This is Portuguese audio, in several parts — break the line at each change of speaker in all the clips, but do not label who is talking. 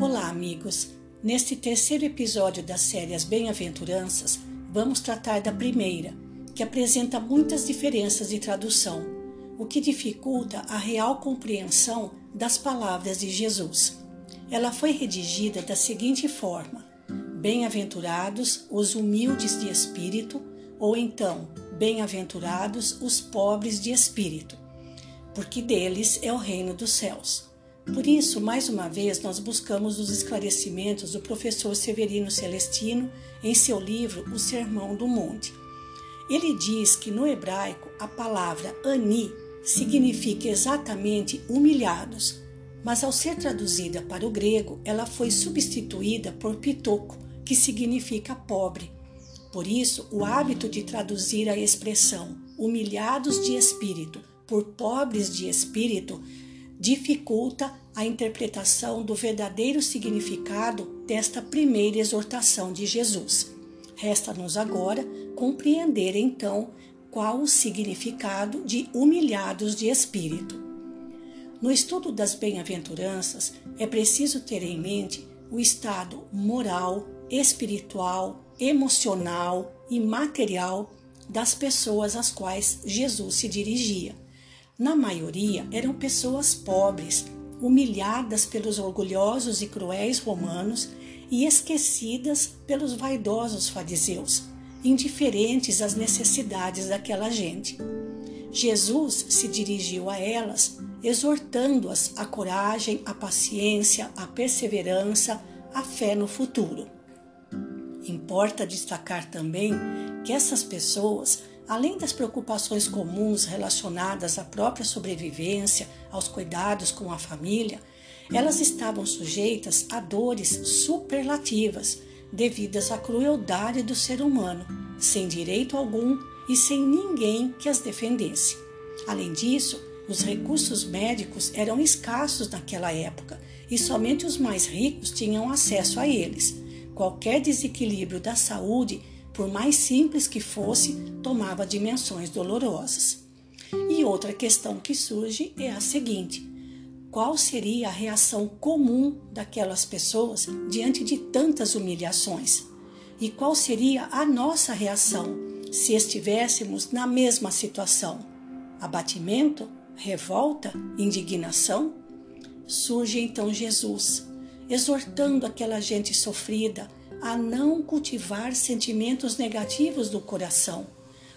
Olá, amigos! Neste terceiro episódio da série As Bem-aventuranças, vamos tratar da primeira, que apresenta muitas diferenças de tradução, o que dificulta a real compreensão das palavras de Jesus. Ela foi redigida da seguinte forma: Bem-aventurados os humildes de espírito, ou então, Bem-aventurados os pobres de espírito, porque deles é o reino dos céus. Por isso, mais uma vez, nós buscamos os esclarecimentos do professor Severino Celestino em seu livro O Sermão do Monte. Ele diz que no hebraico a palavra ani significa exatamente humilhados, mas ao ser traduzida para o grego, ela foi substituída por pitoco, que significa pobre. Por isso, o hábito de traduzir a expressão humilhados de espírito por pobres de espírito dificulta a interpretação do verdadeiro significado desta primeira exortação de Jesus. Resta-nos agora compreender então qual o significado de humilhados de espírito. No estudo das bem-aventuranças, é preciso ter em mente o estado moral, espiritual, emocional e material das pessoas às quais Jesus se dirigia na maioria, eram pessoas pobres, humilhadas pelos orgulhosos e cruéis romanos e esquecidas pelos vaidosos fariseus, indiferentes às necessidades daquela gente. Jesus se dirigiu a elas, exortando-as à coragem, à paciência, à perseverança, à fé no futuro. Importa destacar também que essas pessoas Além das preocupações comuns relacionadas à própria sobrevivência, aos cuidados com a família, elas estavam sujeitas a dores superlativas devidas à crueldade do ser humano, sem direito algum e sem ninguém que as defendesse. Além disso, os recursos médicos eram escassos naquela época e somente os mais ricos tinham acesso a eles. Qualquer desequilíbrio da saúde por mais simples que fosse, tomava dimensões dolorosas. E outra questão que surge é a seguinte: qual seria a reação comum daquelas pessoas diante de tantas humilhações? E qual seria a nossa reação se estivéssemos na mesma situação? Abatimento? Revolta? Indignação? Surge então Jesus, exortando aquela gente sofrida a não cultivar sentimentos negativos do coração,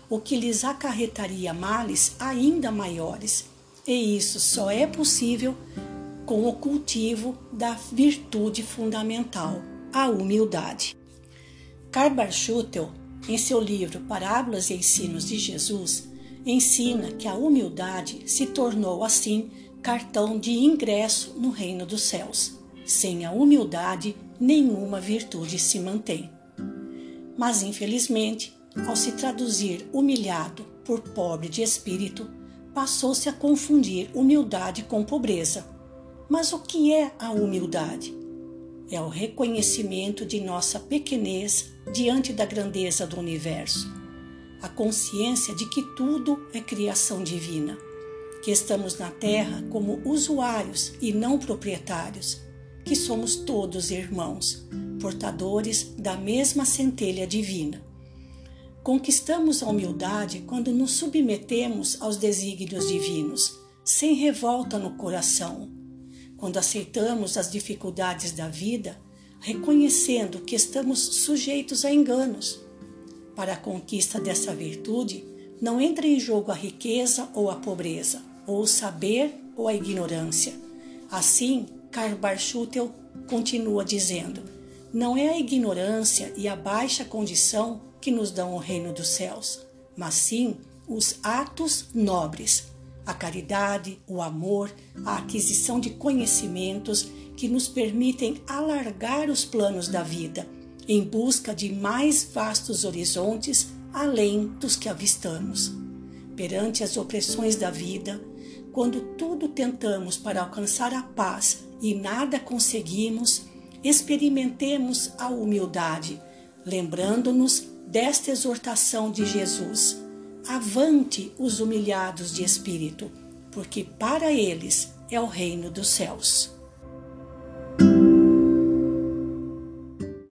o que lhes acarretaria males ainda maiores. E isso só é possível com o cultivo da virtude fundamental, a humildade. Karl Schutel, em seu livro Parábolas e Ensinos de Jesus, ensina que a humildade se tornou assim cartão de ingresso no reino dos céus. Sem a humildade, nenhuma virtude se mantém. Mas, infelizmente, ao se traduzir humilhado por pobre de espírito, passou-se a confundir humildade com pobreza. Mas o que é a humildade? É o reconhecimento de nossa pequenez diante da grandeza do universo, a consciência de que tudo é criação divina, que estamos na Terra como usuários e não proprietários que somos todos irmãos, portadores da mesma centelha divina. Conquistamos a humildade quando nos submetemos aos desígnios divinos, sem revolta no coração, quando aceitamos as dificuldades da vida, reconhecendo que estamos sujeitos a enganos. Para a conquista dessa virtude, não entra em jogo a riqueza ou a pobreza, ou o saber ou a ignorância. Assim, Karl continua dizendo: não é a ignorância e a baixa condição que nos dão o reino dos céus, mas sim os atos nobres, a caridade, o amor, a aquisição de conhecimentos que nos permitem alargar os planos da vida em busca de mais vastos horizontes além dos que avistamos. Perante as opressões da vida, quando tudo tentamos para alcançar a paz e nada conseguimos, experimentemos a humildade, lembrando-nos desta exortação de Jesus: Avante os humilhados de espírito, porque para eles é o reino dos céus.